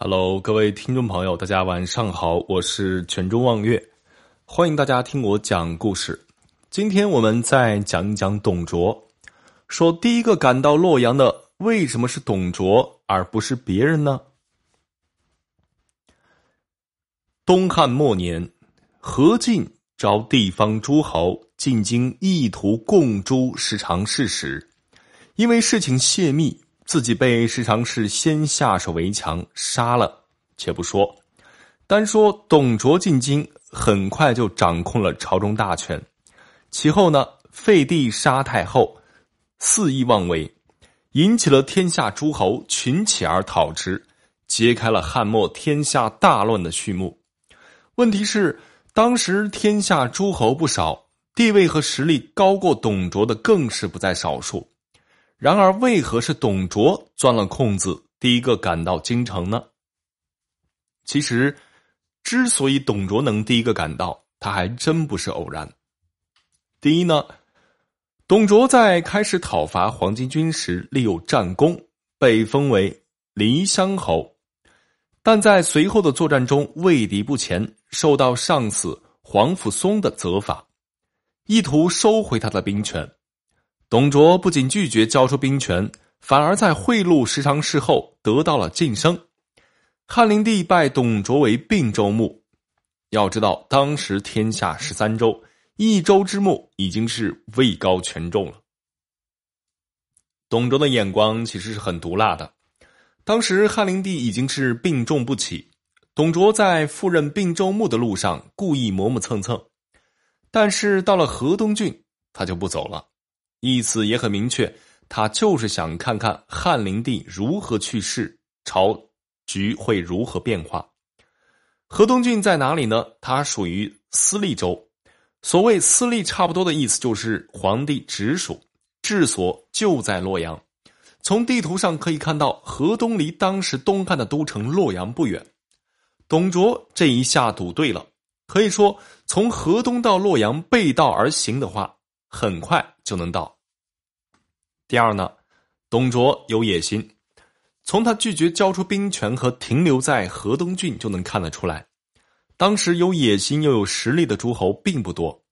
Hello，各位听众朋友，大家晚上好，我是泉州望月，欢迎大家听我讲故事。今天我们再讲一讲董卓，说第一个赶到洛阳的为什么是董卓而不是别人呢？东汉末年，何进招地方诸侯进京，意图共诛十常侍时，因为事情泄密。自己被时常是先下手为强杀了，且不说，单说董卓进京，很快就掌控了朝中大权。其后呢，废帝杀太后，肆意妄为，引起了天下诸侯群起而讨之，揭开了汉末天下大乱的序幕。问题是，当时天下诸侯不少，地位和实力高过董卓的更是不在少数。然而，为何是董卓钻了空子，第一个赶到京城呢？其实，之所以董卓能第一个赶到，他还真不是偶然。第一呢，董卓在开始讨伐黄巾军时立有战功，被封为黎乡侯，但在随后的作战中畏敌不前，受到上司黄甫松的责罚，意图收回他的兵权。董卓不仅拒绝交出兵权，反而在贿赂十常侍后得到了晋升。汉灵帝拜董卓为并州牧。要知道，当时天下十三州，一州之牧已经是位高权重了。董卓的眼光其实是很毒辣的。当时汉灵帝已经是病重不起，董卓在赴任并州牧的路上故意磨磨蹭蹭，但是到了河东郡，他就不走了。意思也很明确，他就是想看看汉灵帝如何去世，朝局会如何变化。河东郡在哪里呢？它属于司隶州。所谓司隶，差不多的意思就是皇帝直属，治所就在洛阳。从地图上可以看到，河东离当时东汉的都城洛阳不远。董卓这一下赌对了，可以说从河东到洛阳背道而行的话。很快就能到。第二呢，董卓有野心，从他拒绝交出兵权和停留在河东郡就能看得出来。当时有野心又有实力的诸侯并不多，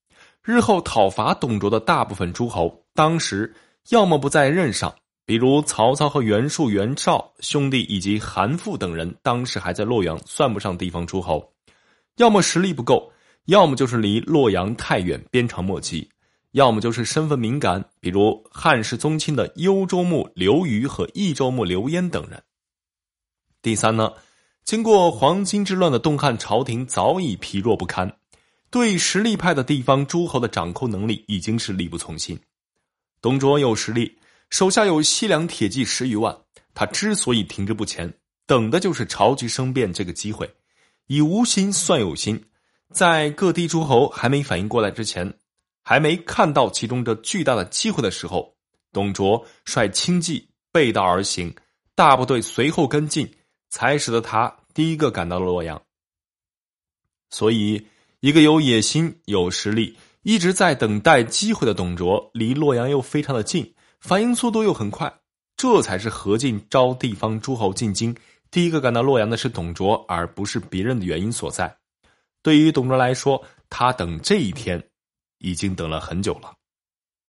日后讨伐董卓的大部分诸侯，当时要么不在任上，比如曹操和袁术、袁绍兄弟以及韩馥等人，当时还在洛阳，算不上地方诸侯；要么实力不够，要么就是离洛阳太远，鞭长莫及。要么就是身份敏感，比如汉室宗亲的幽州牧刘虞和益州牧刘焉等人。第三呢，经过黄巾之乱的东汉朝廷早已疲弱不堪，对实力派的地方诸侯的掌控能力已经是力不从心。董卓有实力，手下有西凉铁骑十余万，他之所以停滞不前，等的就是朝局生变这个机会，以无心算有心，在各地诸侯还没反应过来之前。还没看到其中这巨大的机会的时候，董卓率轻骑背道而行，大部队随后跟进，才使得他第一个赶到了洛阳。所以，一个有野心、有实力、一直在等待机会的董卓，离洛阳又非常的近，反应速度又很快，这才是何进招地方诸侯进京，第一个赶到洛阳的是董卓，而不是别人的原因所在。对于董卓来说，他等这一天。已经等了很久了。